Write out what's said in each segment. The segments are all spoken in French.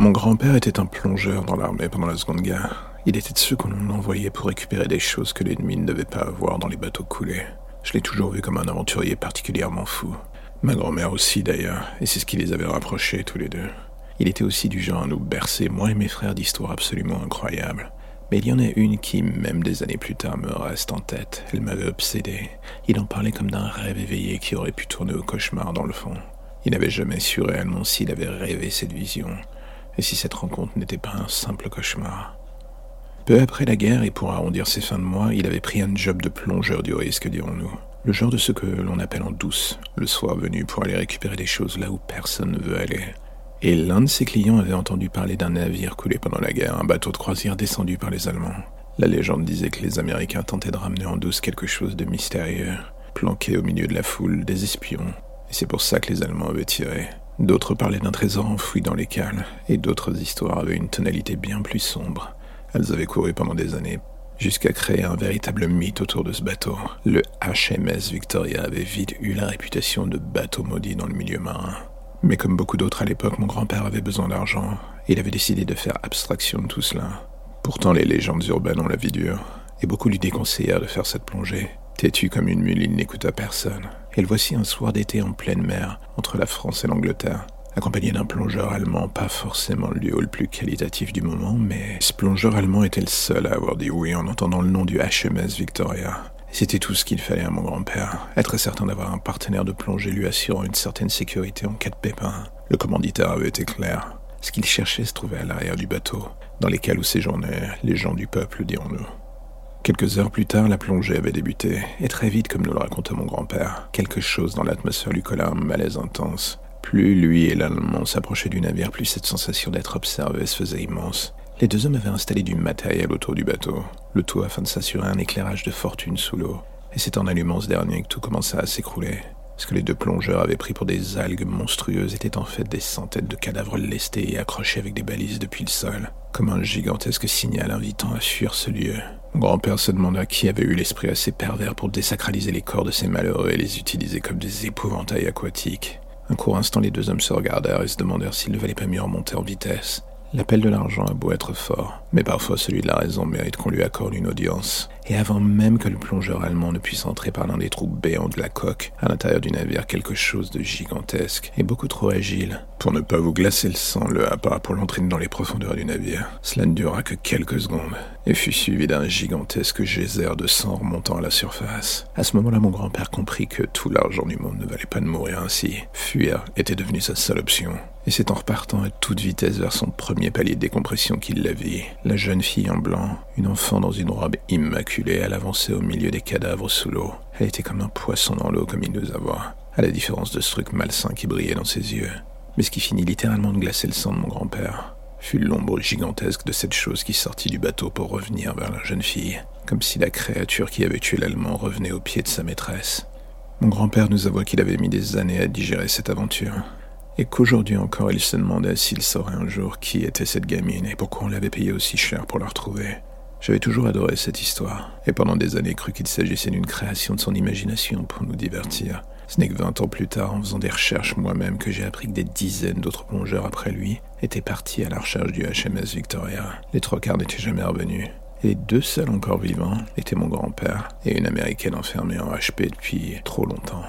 Mon grand-père était un plongeur dans l'armée pendant la Seconde Guerre. Il était de ceux qu'on envoyait pour récupérer des choses que l'ennemi ne devait pas avoir dans les bateaux coulés. Je l'ai toujours vu comme un aventurier particulièrement fou. Ma grand-mère aussi d'ailleurs, et c'est ce qui les avait rapprochés tous les deux. Il était aussi du genre à nous bercer, moi et mes frères, d'histoires absolument incroyables. Mais il y en a une qui, même des années plus tard, me reste en tête. Elle m'avait obsédé. Il en parlait comme d'un rêve éveillé qui aurait pu tourner au cauchemar dans le fond. Il n'avait jamais su réellement s'il avait rêvé cette vision, et si cette rencontre n'était pas un simple cauchemar? Peu après la guerre, et pour arrondir ses fins de mois, il avait pris un job de plongeur du risque, dirons-nous. Le genre de ce que l'on appelle en douce, le soir venu pour aller récupérer des choses là où personne ne veut aller. Et l'un de ses clients avait entendu parler d'un navire coulé pendant la guerre, un bateau de croisière descendu par les Allemands. La légende disait que les Américains tentaient de ramener en douce quelque chose de mystérieux, planqué au milieu de la foule, des espions. Et c'est pour ça que les Allemands avaient tiré. D'autres parlaient d'un trésor enfoui dans les cales, et d'autres histoires avaient une tonalité bien plus sombre. Elles avaient couru pendant des années, jusqu'à créer un véritable mythe autour de ce bateau. Le HMS Victoria avait vite eu la réputation de bateau maudit dans le milieu marin. Mais comme beaucoup d'autres à l'époque, mon grand-père avait besoin d'argent. Il avait décidé de faire abstraction de tout cela. Pourtant, les légendes urbaines ont la vie dure, et beaucoup lui déconseillèrent de faire cette plongée. Têtu comme une mule, il n'écouta personne. Et le voici un soir d'été en pleine mer, entre la France et l'Angleterre, accompagné d'un plongeur allemand, pas forcément le lieu le plus qualitatif du moment, mais ce plongeur allemand était le seul à avoir dit oui en entendant le nom du HMS Victoria. C'était tout ce qu'il fallait à mon grand-père, être certain d'avoir un partenaire de plongée lui assurant une certaine sécurité en cas de pépin. Le commanditaire avait été clair. Ce qu'il cherchait se trouvait à l'arrière du bateau, dans les cales où séjournaient les gens du peuple, dirons-nous. Quelques heures plus tard, la plongée avait débuté, et très vite, comme nous le racontait mon grand-père, quelque chose dans l'atmosphère lui colla un malaise intense. Plus lui et l'Allemand s'approchaient du navire, plus cette sensation d'être observé se faisait immense. Les deux hommes avaient installé du matériel autour du bateau, le tout afin de s'assurer un éclairage de fortune sous l'eau. Et c'est en allumant ce dernier que tout commença à s'écrouler. Ce que les deux plongeurs avaient pris pour des algues monstrueuses étaient en fait des centaines de cadavres lestés et accrochés avec des balises depuis le sol, comme un gigantesque signal invitant à fuir ce lieu. Mon grand-père se demanda qui avait eu l'esprit assez pervers pour désacraliser les corps de ces malheureux et les utiliser comme des épouvantails aquatiques. Un court instant, les deux hommes se regardèrent et se demandèrent s'il ne valait pas mieux remonter en vitesse. L'appel de l'argent a beau être fort, mais parfois celui de la raison mérite qu'on lui accorde une audience. Et avant même que le plongeur allemand ne puisse entrer par l'un des trous béants de la coque, à l'intérieur du navire, quelque chose de gigantesque et beaucoup trop agile. Pour ne pas vous glacer le sang, le happa pour l'entraîner dans les profondeurs du navire. Cela ne dura que quelques secondes, et fut suivi d'un gigantesque geyser de sang remontant à la surface. À ce moment-là, mon grand-père comprit que tout l'argent du monde ne valait pas de mourir ainsi. Fuir était devenu sa seule option. Et c'est en repartant à toute vitesse vers son premier palier de décompression qu'il la vit. La jeune fille en blanc, une enfant dans une robe immaculée, elle avançait au milieu des cadavres sous l'eau. Elle était comme un poisson dans l'eau comme il nous a voir, à la différence de ce truc malsain qui brillait dans ses yeux. Mais ce qui finit littéralement de glacer le sang de mon grand-père fut l'ombre gigantesque de cette chose qui sortit du bateau pour revenir vers la jeune fille, comme si la créature qui avait tué l'Allemand revenait au pied de sa maîtresse. Mon grand-père nous avoua qu'il avait mis des années à digérer cette aventure, et qu'aujourd'hui encore il se demandait s'il saurait un jour qui était cette gamine et pourquoi on l'avait payée aussi cher pour la retrouver. J'avais toujours adoré cette histoire, et pendant des années cru qu'il s'agissait d'une création de son imagination pour nous divertir. Ce n'est que vingt ans plus tard, en faisant des recherches moi-même, que j'ai appris que des dizaines d'autres plongeurs après lui étaient partis à la recherche du HMS Victoria. Les trois quarts n'étaient jamais revenus. Et les deux seuls encore vivants étaient mon grand-père et une américaine enfermée en HP depuis trop longtemps.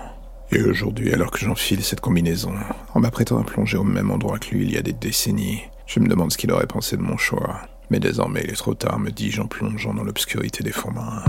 Et aujourd'hui, alors que j'enfile cette combinaison, en m'apprêtant à plonger au même endroit que lui il y a des décennies, je me demande ce qu'il aurait pensé de mon choix. Mais désormais, il est trop tard, me dis-je en plongeant dans l'obscurité des fonds marins.